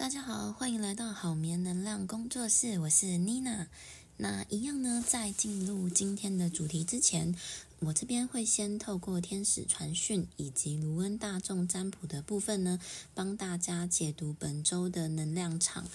大家好，欢迎来到好眠能量工作室，我是妮娜。那一样呢，在进入今天的主题之前，我这边会先透过天使传讯以及卢恩大众占卜的部分呢，帮大家解读本周的能量场。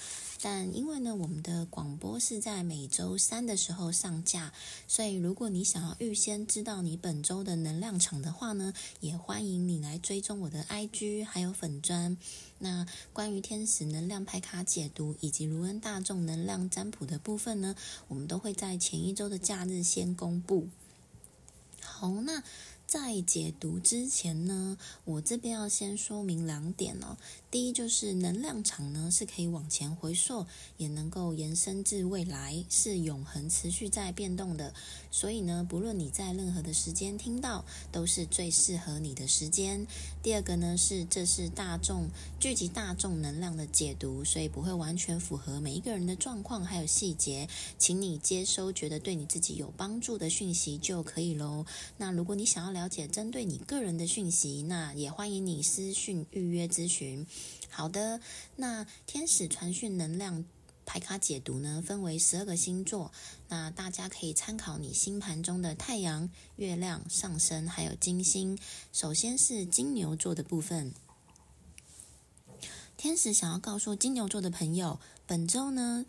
但因为呢，我们的广播是在每周三的时候上架，所以如果你想要预先知道你本周的能量场的话呢，也欢迎你来追踪我的 IG 还有粉砖。那关于天使能量牌卡解读以及卢恩大众能量占卜的部分呢，我们都会在前一周的假日先公布。好，那在解读之前呢，我这边要先说明两点哦。第一就是能量场呢是可以往前回溯，也能够延伸至未来，是永恒持续在变动的。所以呢，不论你在任何的时间听到，都是最适合你的时间。第二个呢是这是大众聚集大众能量的解读，所以不会完全符合每一个人的状况还有细节，请你接收觉得对你自己有帮助的讯息就可以喽。那如果你想要了解针对你个人的讯息，那也欢迎你私讯预约咨询。好的，那天使传讯能量牌卡解读呢，分为十二个星座，那大家可以参考你星盘中的太阳、月亮、上升还有金星。首先是金牛座的部分，天使想要告诉金牛座的朋友，本周呢。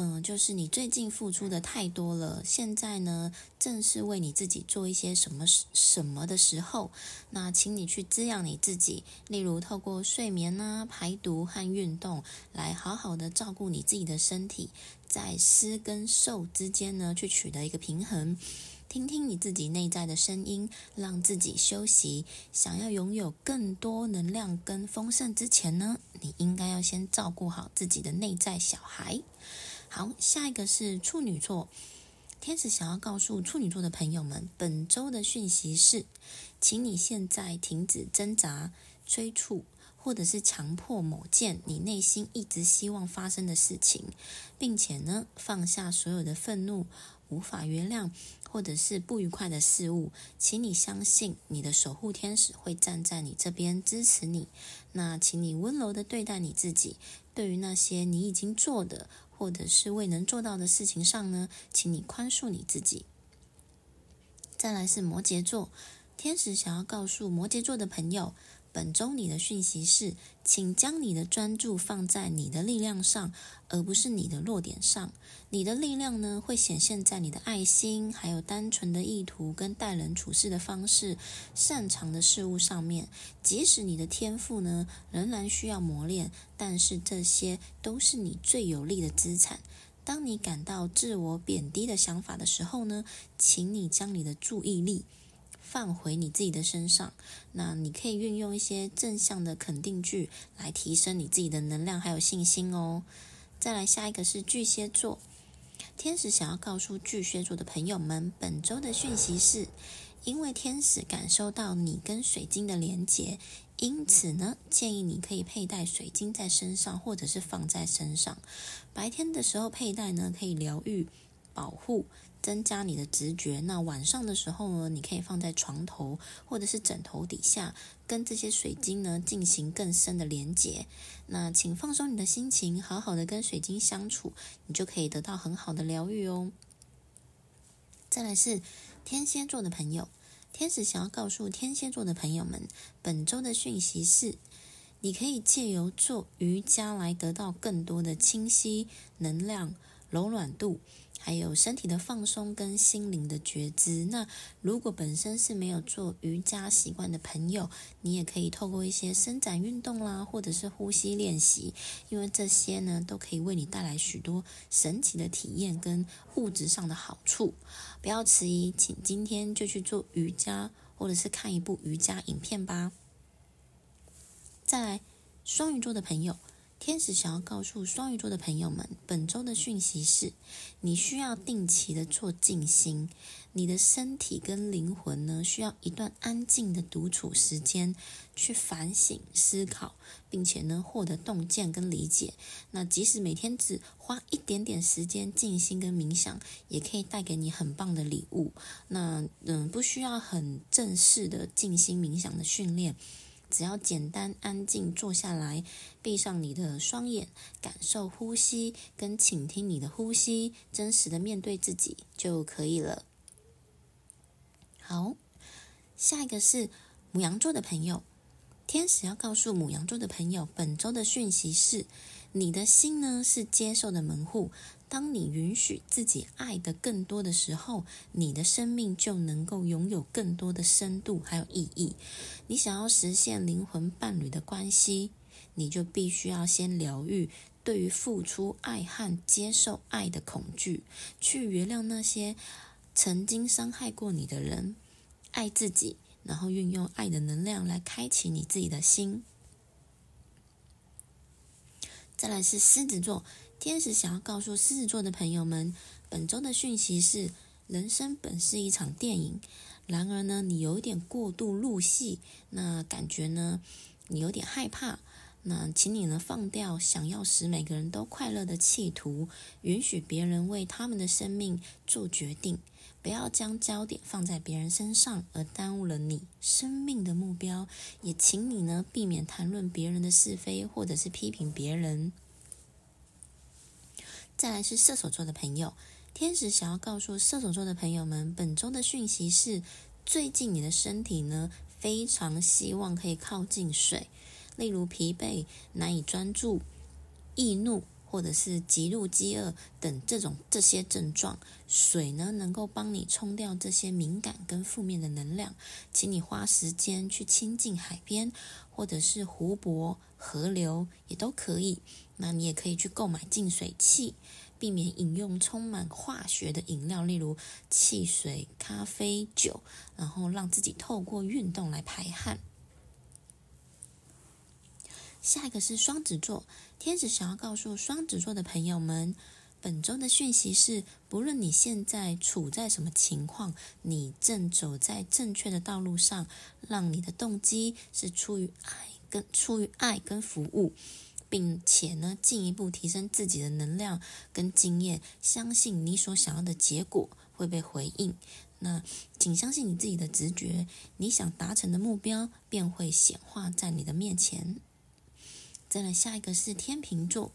嗯，就是你最近付出的太多了，现在呢，正是为你自己做一些什么什么的时候。那请你去滋养你自己，例如透过睡眠啊、排毒和运动，来好好的照顾你自己的身体，在湿跟瘦之间呢，去取得一个平衡。听听你自己内在的声音，让自己休息。想要拥有更多能量跟丰盛之前呢，你应该要先照顾好自己的内在小孩。好，下一个是处女座。天使想要告诉处女座的朋友们，本周的讯息是，请你现在停止挣扎、催促，或者是强迫某件你内心一直希望发生的事情，并且呢，放下所有的愤怒、无法原谅或者是不愉快的事物。请你相信，你的守护天使会站在你这边支持你。那，请你温柔的对待你自己。对于那些你已经做的。或者是未能做到的事情上呢，请你宽恕你自己。再来是摩羯座，天使想要告诉摩羯座的朋友，本周你的讯息是，请将你的专注放在你的力量上，而不是你的弱点上。你的力量呢，会显现在你的爱心，还有单纯的意图跟待人处事的方式，擅长的事物上面。即使你的天赋呢，仍然需要磨练，但是这些都是你最有力的资产。当你感到自我贬低的想法的时候呢，请你将你的注意力放回你自己的身上。那你可以运用一些正向的肯定句来提升你自己的能量还有信心哦。再来下一个是巨蟹座。天使想要告诉巨蟹座的朋友们，本周的讯息是：因为天使感受到你跟水晶的连结，因此呢，建议你可以佩戴水晶在身上，或者是放在身上。白天的时候佩戴呢，可以疗愈、保护。增加你的直觉。那晚上的时候呢，你可以放在床头或者是枕头底下，跟这些水晶呢进行更深的连接。那请放松你的心情，好好的跟水晶相处，你就可以得到很好的疗愈哦。再来是天蝎座的朋友，天使想要告诉天蝎座的朋友们，本周的讯息是：你可以借由做瑜伽来得到更多的清晰能量、柔软度。还有身体的放松跟心灵的觉知。那如果本身是没有做瑜伽习惯的朋友，你也可以透过一些伸展运动啦，或者是呼吸练习，因为这些呢都可以为你带来许多神奇的体验跟物质上的好处。不要迟疑，请今天就去做瑜伽，或者是看一部瑜伽影片吧。再来，双鱼座的朋友。天使想要告诉双鱼座的朋友们，本周的讯息是：你需要定期的做静心，你的身体跟灵魂呢，需要一段安静的独处时间，去反省、思考，并且呢，获得洞见跟理解。那即使每天只花一点点时间静心跟冥想，也可以带给你很棒的礼物。那嗯，不需要很正式的静心冥想的训练。只要简单安静坐下来，闭上你的双眼，感受呼吸，跟倾听你的呼吸，真实的面对自己就可以了。好，下一个是母羊座的朋友，天使要告诉母羊座的朋友，本周的讯息是：你的心呢是接受的门户。当你允许自己爱的更多的时候，你的生命就能够拥有更多的深度还有意义。你想要实现灵魂伴侣的关系，你就必须要先疗愈对于付出爱和接受爱的恐惧，去原谅那些曾经伤害过你的人，爱自己，然后运用爱的能量来开启你自己的心。再来是狮子座。天使想要告诉狮子座的朋友们，本周的讯息是：人生本是一场电影，然而呢，你有一点过度入戏，那感觉呢，你有点害怕。那请你呢放掉想要使每个人都快乐的企图，允许别人为他们的生命做决定，不要将焦点放在别人身上，而耽误了你生命的目标。也请你呢避免谈论别人的是非，或者是批评别人。再来是射手座的朋友，天使想要告诉射手座的朋友们，本周的讯息是：最近你的身体呢，非常希望可以靠近水，例如疲惫、难以专注、易怒，或者是极度饥饿等这种这些症状。水呢，能够帮你冲掉这些敏感跟负面的能量，请你花时间去亲近海边，或者是湖泊、河流也都可以。那你也可以去购买净水器，避免饮用充满化学的饮料，例如汽水、咖啡、酒，然后让自己透过运动来排汗。下一个是双子座，天使想要告诉双子座的朋友们，本周的讯息是：不论你现在处在什么情况，你正走在正确的道路上，让你的动机是出于爱，跟出于爱跟服务。并且呢，进一步提升自己的能量跟经验，相信你所想要的结果会被回应。那请相信你自己的直觉，你想达成的目标便会显化在你的面前。再来，下一个是天秤座。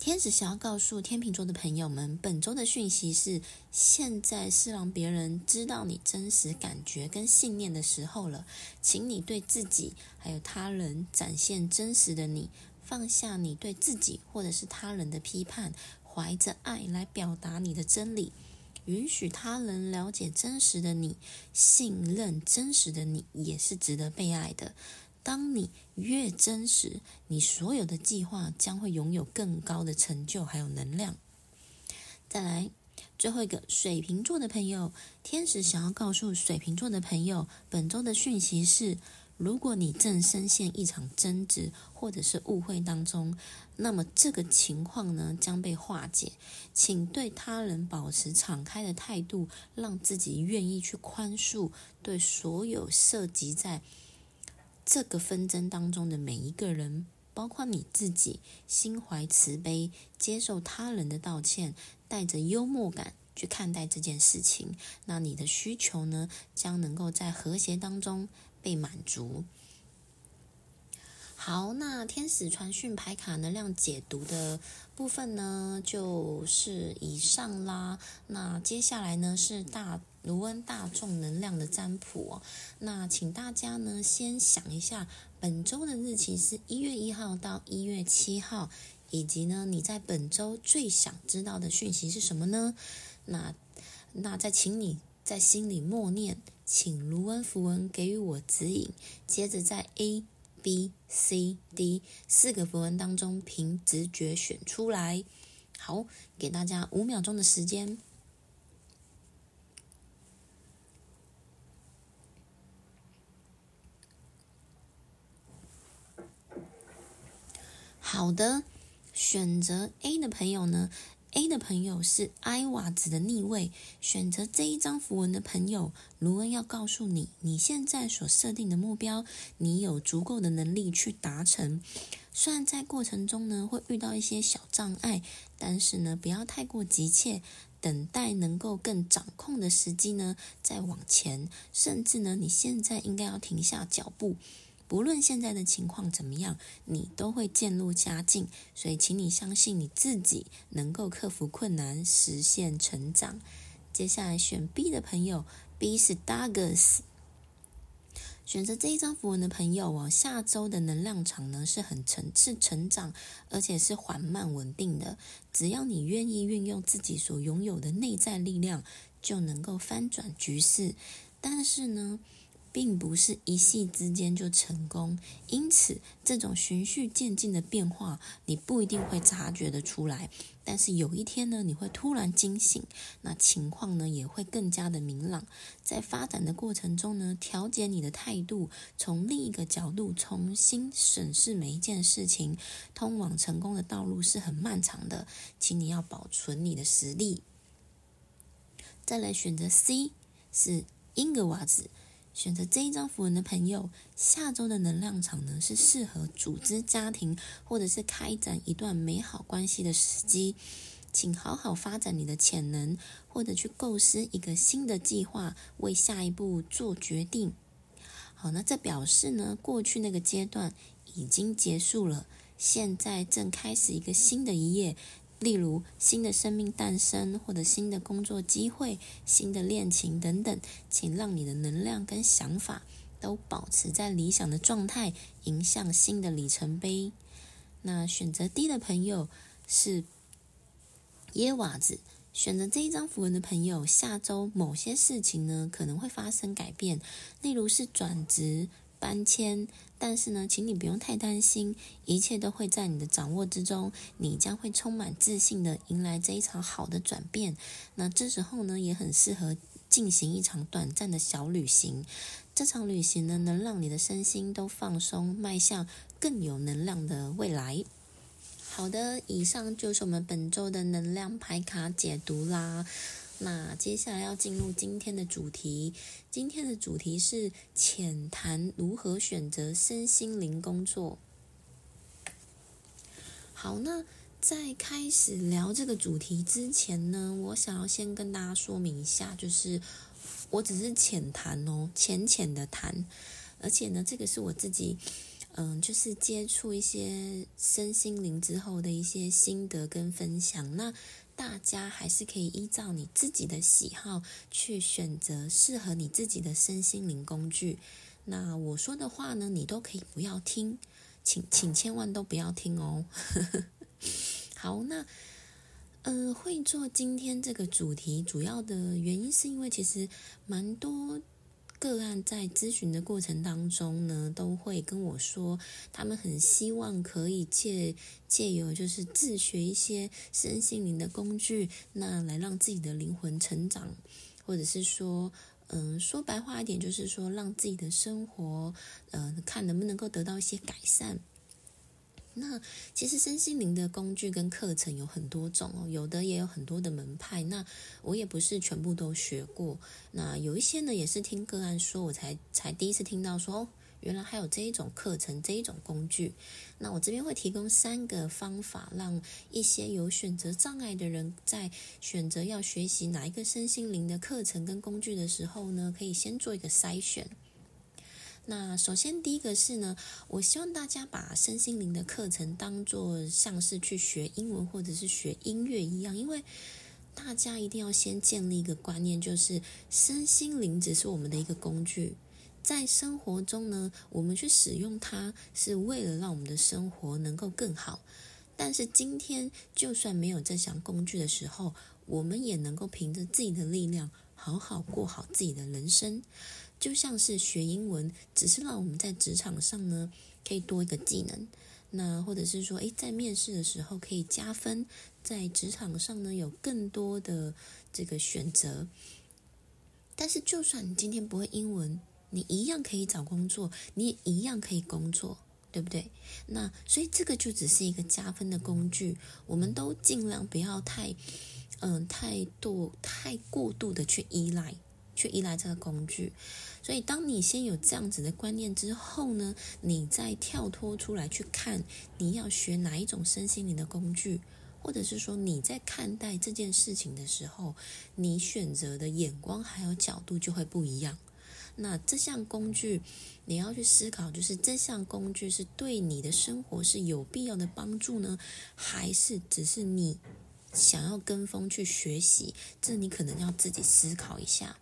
天使想要告诉天秤座的朋友们，本周的讯息是：现在是让别人知道你真实感觉跟信念的时候了。请你对自己还有他人展现真实的你，放下你对自己或者是他人的批判，怀着爱来表达你的真理，允许他人了解真实的你，信任真实的你也是值得被爱的。当你越真实，你所有的计划将会拥有更高的成就，还有能量。再来，最后一个水瓶座的朋友，天使想要告诉水瓶座的朋友，本周的讯息是：如果你正深陷一场争执或者是误会当中，那么这个情况呢将被化解。请对他人保持敞开的态度，让自己愿意去宽恕对所有涉及在。这个纷争当中的每一个人，包括你自己，心怀慈悲，接受他人的道歉，带着幽默感去看待这件事情，那你的需求呢，将能够在和谐当中被满足。好，那天使传讯牌卡能量解读的部分呢，就是以上啦。那接下来呢，是大。卢恩大众能量的占卜哦，那请大家呢先想一下，本周的日期是一月一号到一月七号，以及呢你在本周最想知道的讯息是什么呢？那那再请你在心里默念，请卢恩符文给予我指引，接着在 A、B、C、D 四个符文当中凭直觉选出来。好，给大家五秒钟的时间。好的，选择 A 的朋友呢？A 的朋友是埃瓦子的逆位。选择这一张符文的朋友，卢恩要告诉你，你现在所设定的目标，你有足够的能力去达成。虽然在过程中呢会遇到一些小障碍，但是呢不要太过急切。等待能够更掌控的时机呢，再往前，甚至呢，你现在应该要停下脚步。不论现在的情况怎么样，你都会渐入佳境。所以，请你相信你自己能够克服困难，实现成长。接下来选 B 的朋友，B 是 Douglas。选择这一张符文的朋友哦，下周的能量场呢是很成是成长，而且是缓慢稳定的。只要你愿意运用自己所拥有的内在力量，就能够翻转局势。但是呢，并不是一夕之间就成功，因此这种循序渐进的变化，你不一定会察觉得出来。但是有一天呢，你会突然惊醒，那情况呢也会更加的明朗。在发展的过程中呢，调节你的态度，从另一个角度重新审视每一件事情，通往成功的道路是很漫长的，请你要保存你的实力。再来选择 C 是英格瓦兹。选择这一张符文的朋友，下周的能量场呢是适合组织家庭或者是开展一段美好关系的时机，请好好发展你的潜能，或者去构思一个新的计划，为下一步做决定。好，那这表示呢，过去那个阶段已经结束了，现在正开始一个新的一页。例如新的生命诞生，或者新的工作机会、新的恋情等等，请让你的能量跟想法都保持在理想的状态，迎向新的里程碑。那选择 D 的朋友是耶瓦子，选择这一张符文的朋友，下周某些事情呢可能会发生改变，例如是转职。搬迁，但是呢，请你不用太担心，一切都会在你的掌握之中，你将会充满自信的迎来这一场好的转变。那这时候呢，也很适合进行一场短暂的小旅行。这场旅行呢，能让你的身心都放松，迈向更有能量的未来。好的，以上就是我们本周的能量牌卡解读啦。那接下来要进入今天的主题。今天的主题是浅谈如何选择身心灵工作。好，那在开始聊这个主题之前呢，我想要先跟大家说明一下，就是我只是浅谈哦，浅浅的谈，而且呢，这个是我自己，嗯，就是接触一些身心灵之后的一些心得跟分享。那大家还是可以依照你自己的喜好去选择适合你自己的身心灵工具。那我说的话呢，你都可以不要听，请请千万都不要听哦。好，那呃，会做今天这个主题主要的原因是因为其实蛮多。个案在咨询的过程当中呢，都会跟我说，他们很希望可以借借由就是自学一些身心灵的工具，那来让自己的灵魂成长，或者是说，嗯，说白话一点，就是说让自己的生活，呃，看能不能够得到一些改善。那其实身心灵的工具跟课程有很多种哦，有的也有很多的门派。那我也不是全部都学过，那有一些呢也是听个案说，我才才第一次听到说哦，原来还有这一种课程，这一种工具。那我这边会提供三个方法，让一些有选择障碍的人在选择要学习哪一个身心灵的课程跟工具的时候呢，可以先做一个筛选。那首先第一个是呢，我希望大家把身心灵的课程当做像是去学英文或者是学音乐一样，因为大家一定要先建立一个观念，就是身心灵只是我们的一个工具，在生活中呢，我们去使用它是为了让我们的生活能够更好。但是今天就算没有这项工具的时候，我们也能够凭着自己的力量，好好过好自己的人生。就像是学英文，只是让我们在职场上呢可以多一个技能，那或者是说，诶，在面试的时候可以加分，在职场上呢有更多的这个选择。但是，就算你今天不会英文，你一样可以找工作，你也一样可以工作，对不对？那所以这个就只是一个加分的工具，我们都尽量不要太，嗯，太多太过度的去依赖。去依赖这个工具，所以当你先有这样子的观念之后呢，你再跳脱出来去看你要学哪一种身心灵的工具，或者是说你在看待这件事情的时候，你选择的眼光还有角度就会不一样。那这项工具，你要去思考，就是这项工具是对你的生活是有必要的帮助呢，还是只是你想要跟风去学习？这你可能要自己思考一下。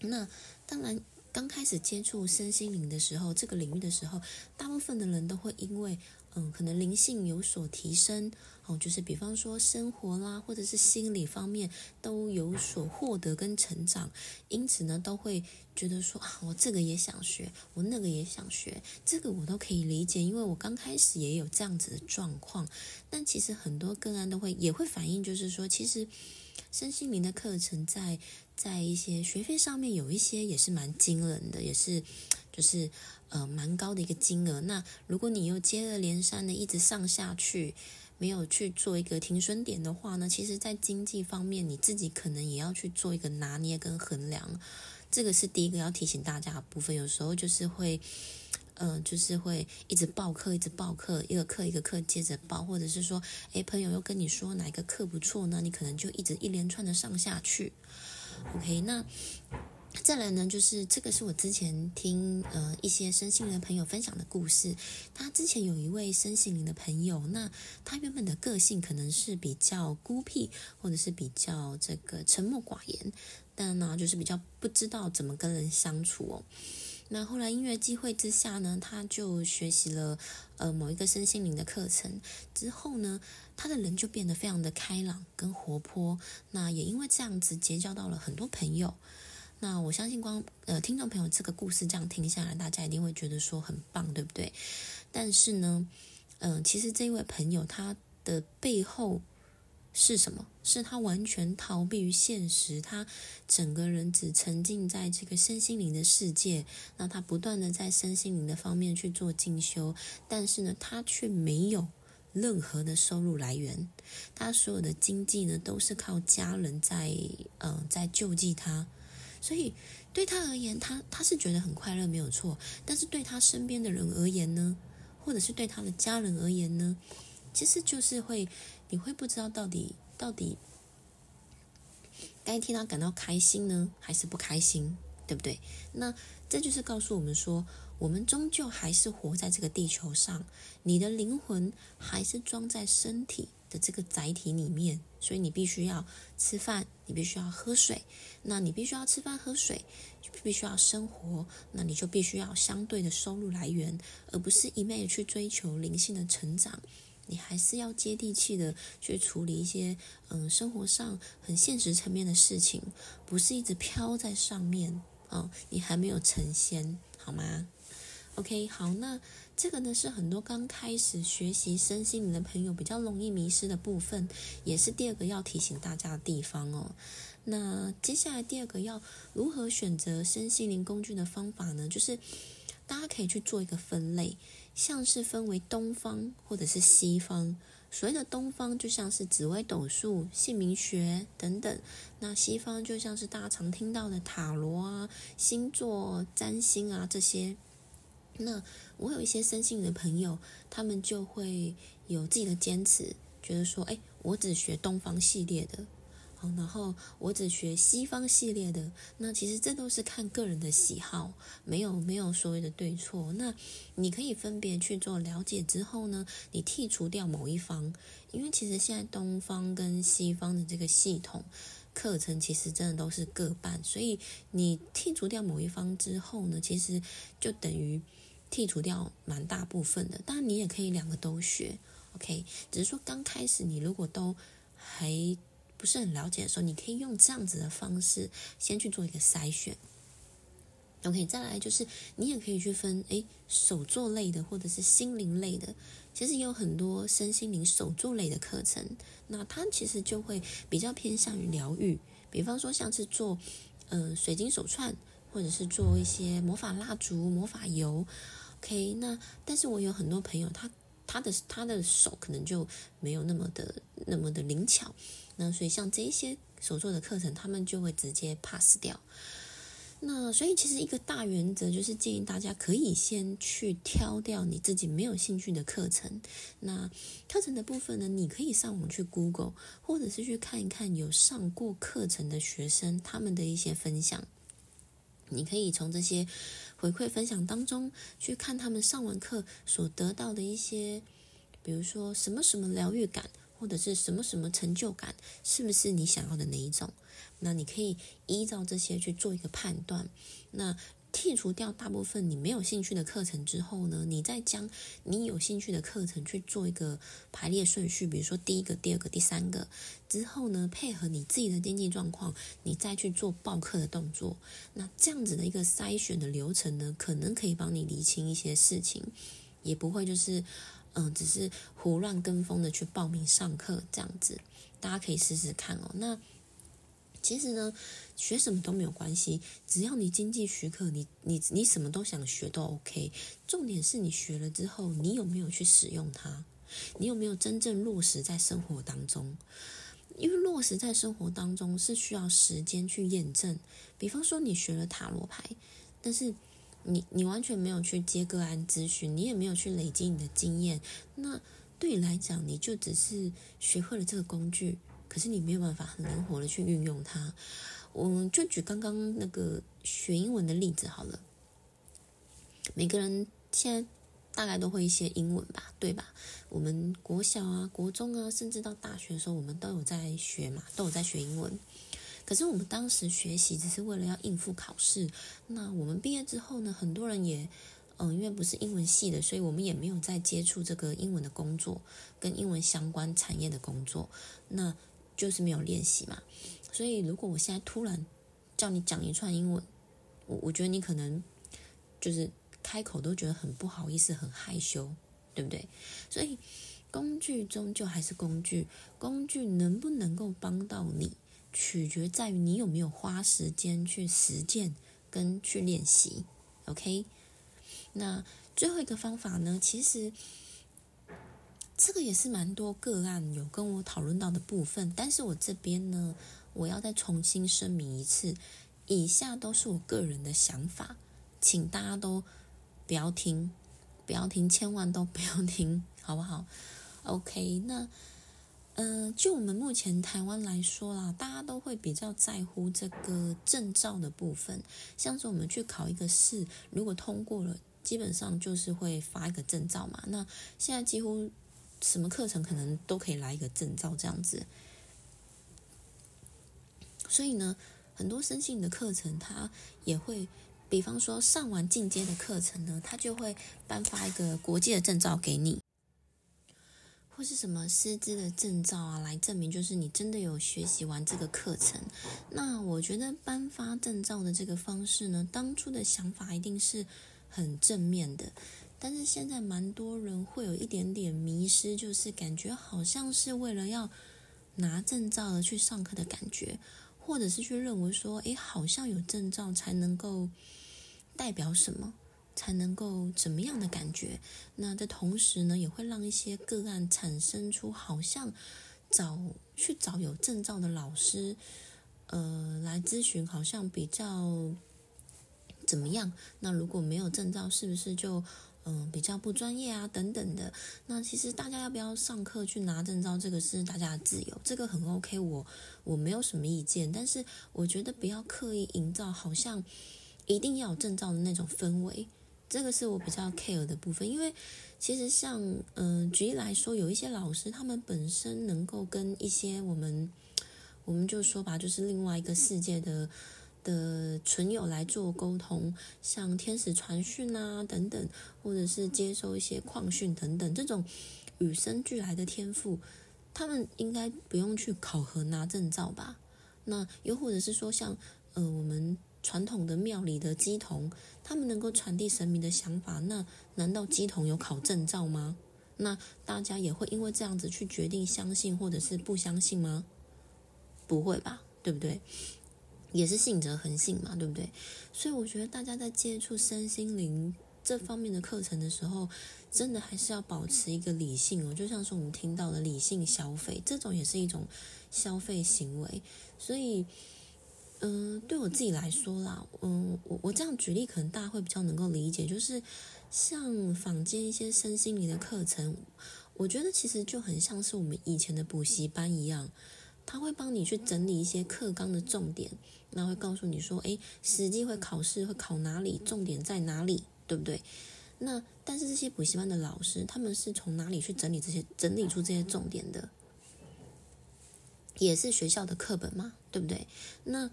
那当然，刚开始接触身心灵的时候，这个领域的时候，大部分的人都会因为。嗯，可能灵性有所提升，哦，就是比方说生活啦，或者是心理方面都有所获得跟成长，因此呢，都会觉得说啊，我这个也想学，我那个也想学，这个我都可以理解，因为我刚开始也有这样子的状况。但其实很多个案都会也会反映，就是说，其实身心灵的课程在在一些学费上面有一些也是蛮惊人的，也是就是。呃，蛮高的一个金额。那如果你又接二连三的一直上下去，没有去做一个停损点的话呢，其实，在经济方面，你自己可能也要去做一个拿捏跟衡量。这个是第一个要提醒大家的部分。有时候就是会，嗯，就是会一直报课，一直报课，一个课一个课接着报，或者是说，诶，朋友又跟你说哪一个课不错呢？你可能就一直一连串的上下去。OK，那。再来呢，就是这个是我之前听呃一些身心灵的朋友分享的故事。他之前有一位身心灵的朋友，那他原本的个性可能是比较孤僻，或者是比较这个沉默寡言，但呢就是比较不知道怎么跟人相处哦。那后来音乐机会之下呢，他就学习了呃某一个身心灵的课程之后呢，他的人就变得非常的开朗跟活泼。那也因为这样子结交到了很多朋友。那我相信，光呃，听众朋友这个故事这样听下来，大家一定会觉得说很棒，对不对？但是呢，嗯，其实这位朋友他的背后是什么？是他完全逃避于现实，他整个人只沉浸在这个身心灵的世界。那他不断的在身心灵的方面去做进修，但是呢，他却没有任何的收入来源。他所有的经济呢，都是靠家人在嗯在救济他。所以对他而言，他他是觉得很快乐，没有错。但是对他身边的人而言呢，或者是对他的家人而言呢，其实就是会，你会不知道到底到底该替他感到开心呢，还是不开心，对不对？那这就是告诉我们说，我们终究还是活在这个地球上，你的灵魂还是装在身体。的这个载体里面，所以你必须要吃饭，你必须要喝水。那你必须要吃饭喝水，必须要生活，那你就必须要相对的收入来源，而不是一昧的去追求灵性的成长。你还是要接地气的去处理一些嗯生活上很现实层面的事情，不是一直飘在上面啊。你还没有成仙，好吗？OK，好，那这个呢是很多刚开始学习身心灵的朋友比较容易迷失的部分，也是第二个要提醒大家的地方哦。那接下来第二个要如何选择身心灵工具的方法呢？就是大家可以去做一个分类，像是分为东方或者是西方。所谓的东方就像是紫微斗数、姓名学等等，那西方就像是大家常听到的塔罗啊、星座、占星啊这些。那我有一些生性的朋友，他们就会有自己的坚持，觉得说，哎，我只学东方系列的，好，然后我只学西方系列的。那其实这都是看个人的喜好，没有没有所谓的对错。那你可以分别去做了解之后呢，你剔除掉某一方，因为其实现在东方跟西方的这个系统课程其实真的都是各半，所以你剔除掉某一方之后呢，其实就等于。剔除掉蛮大部分的，当然你也可以两个都学，OK。只是说刚开始你如果都还不是很了解的时候，你可以用这样子的方式先去做一个筛选，OK。再来就是你也可以去分，诶，手作类的或者是心灵类的，其实也有很多身心灵手作类的课程，那它其实就会比较偏向于疗愈，比方说像是做呃水晶手串，或者是做一些魔法蜡烛、魔法油。OK，那但是我有很多朋友，他他的他的手可能就没有那么的那么的灵巧，那所以像这些手做的课程，他们就会直接 pass 掉。那所以其实一个大原则就是建议大家可以先去挑掉你自己没有兴趣的课程。那课程的部分呢，你可以上网去 Google，或者是去看一看有上过课程的学生他们的一些分享。你可以从这些回馈分享当中去看他们上完课所得到的一些，比如说什么什么疗愈感，或者是什么什么成就感，是不是你想要的那一种？那你可以依照这些去做一个判断。那剔除掉大部分你没有兴趣的课程之后呢，你再将你有兴趣的课程去做一个排列顺序，比如说第一个、第二个、第三个之后呢，配合你自己的经济状况，你再去做报课的动作。那这样子的一个筛选的流程呢，可能可以帮你理清一些事情，也不会就是嗯，只是胡乱跟风的去报名上课这样子。大家可以试试看哦。那。其实呢，学什么都没有关系，只要你经济许可，你你你什么都想学都 OK。重点是你学了之后，你有没有去使用它？你有没有真正落实在生活当中？因为落实在生活当中是需要时间去验证。比方说，你学了塔罗牌，但是你你完全没有去接个案咨询，你也没有去累积你的经验，那对你来讲，你就只是学会了这个工具。可是你没有办法很灵活的去运用它。我就举刚刚那个学英文的例子好了。每个人现在大概都会一些英文吧，对吧？我们国小啊、国中啊，甚至到大学的时候，我们都有在学嘛，都有在学英文。可是我们当时学习只是为了要应付考试。那我们毕业之后呢，很多人也嗯，因为不是英文系的，所以我们也没有再接触这个英文的工作，跟英文相关产业的工作。那就是没有练习嘛，所以如果我现在突然叫你讲一串英文，我我觉得你可能就是开口都觉得很不好意思、很害羞，对不对？所以工具终究还是工具，工具能不能够帮到你，取决在于你有没有花时间去实践跟去练习。OK，那最后一个方法呢，其实。这个也是蛮多个案有跟我讨论到的部分，但是我这边呢，我要再重新声明一次，以下都是我个人的想法，请大家都不要听，不要听，千万都不要听，好不好？OK，那嗯，就我们目前台湾来说啦，大家都会比较在乎这个证照的部分，像是我们去考一个试，如果通过了，基本上就是会发一个证照嘛。那现在几乎。什么课程可能都可以来一个证照这样子，所以呢，很多生性的课程，它也会，比方说上完进阶的课程呢，它就会颁发一个国际的证照给你，或是什么师资的证照啊，来证明就是你真的有学习完这个课程。那我觉得颁发证照的这个方式呢，当初的想法一定是很正面的。但是现在蛮多人会有一点点迷失，就是感觉好像是为了要拿证照而去上课的感觉，或者是去认为说，诶，好像有证照才能够代表什么，才能够怎么样的感觉。那的同时呢，也会让一些个案产生出好像找去找有证照的老师，呃，来咨询，好像比较怎么样？那如果没有证照，是不是就？嗯，比较不专业啊，等等的。那其实大家要不要上课去拿证照，这个是大家的自由，这个很 OK，我我没有什么意见。但是我觉得不要刻意营造好像一定要有证照的那种氛围，这个是我比较 care 的部分。因为其实像嗯，举例来说，有一些老师他们本身能够跟一些我们，我们就说吧，就是另外一个世界的。的存友来做沟通，像天使传讯啊等等，或者是接收一些矿讯等等，这种与生俱来的天赋，他们应该不用去考核拿证照吧？那又或者是说，像呃我们传统的庙里的鸡童，他们能够传递神明的想法，那难道鸡童有考证照吗？那大家也会因为这样子去决定相信或者是不相信吗？不会吧，对不对？也是信则恒信嘛，对不对？所以我觉得大家在接触身心灵这方面的课程的时候，真的还是要保持一个理性哦。就像是我们听到的理性消费，这种也是一种消费行为。所以，嗯，对我自己来说啦，嗯，我我这样举例，可能大家会比较能够理解，就是像坊间一些身心灵的课程，我觉得其实就很像是我们以前的补习班一样，他会帮你去整理一些课纲的重点，那会告诉你说，诶，实际会考试会考哪里，重点在哪里，对不对？那但是这些补习班的老师，他们是从哪里去整理这些，整理出这些重点的？也是学校的课本嘛，对不对？那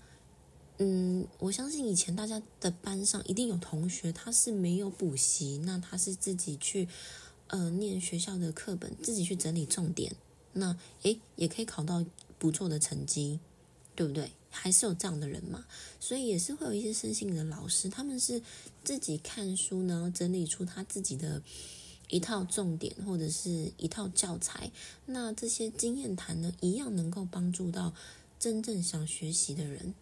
嗯，我相信以前大家的班上一定有同学，他是没有补习，那他是自己去呃念学校的课本，自己去整理重点，那诶也可以考到不错的成绩，对不对？还是有这样的人嘛，所以也是会有一些身心的老师，他们是自己看书呢，整理出他自己的一套重点或者是一套教材，那这些经验谈呢，一样能够帮助到真正想学习的人。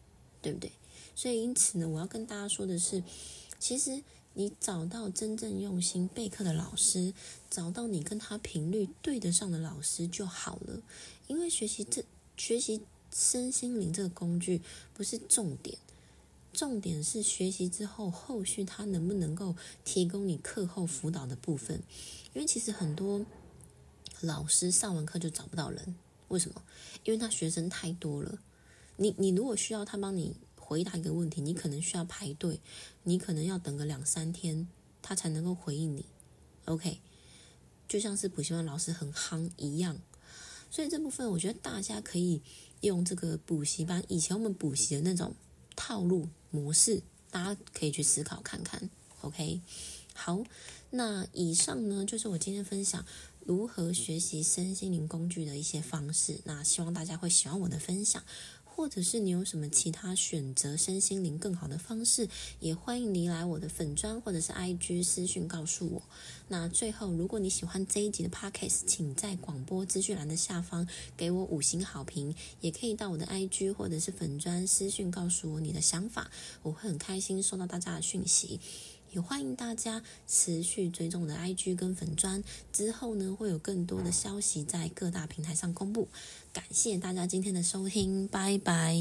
对不对？所以因此呢，我要跟大家说的是，其实你找到真正用心备课的老师，找到你跟他频率对得上的老师就好了。因为学习这学习身心灵这个工具不是重点，重点是学习之后后续他能不能够提供你课后辅导的部分。因为其实很多老师上完课就找不到人，为什么？因为他学生太多了。你你如果需要他帮你回答一个问题，你可能需要排队，你可能要等个两三天，他才能够回应你。OK，就像是补习班老师很夯一样，所以这部分我觉得大家可以用这个补习班以前我们补习的那种套路模式，大家可以去思考看看。OK，好，那以上呢就是我今天分享如何学习身心灵工具的一些方式，那希望大家会喜欢我的分享。或者是你有什么其他选择身心灵更好的方式，也欢迎你来我的粉砖或者是 IG 私讯告诉我。那最后，如果你喜欢这一集的 Podcast，请在广播资讯栏的下方给我五星好评，也可以到我的 IG 或者是粉砖私讯告诉我你的想法，我会很开心收到大家的讯息。也欢迎大家持续追踪我的 IG 跟粉砖，之后呢会有更多的消息在各大平台上公布。感谢大家今天的收听，拜拜。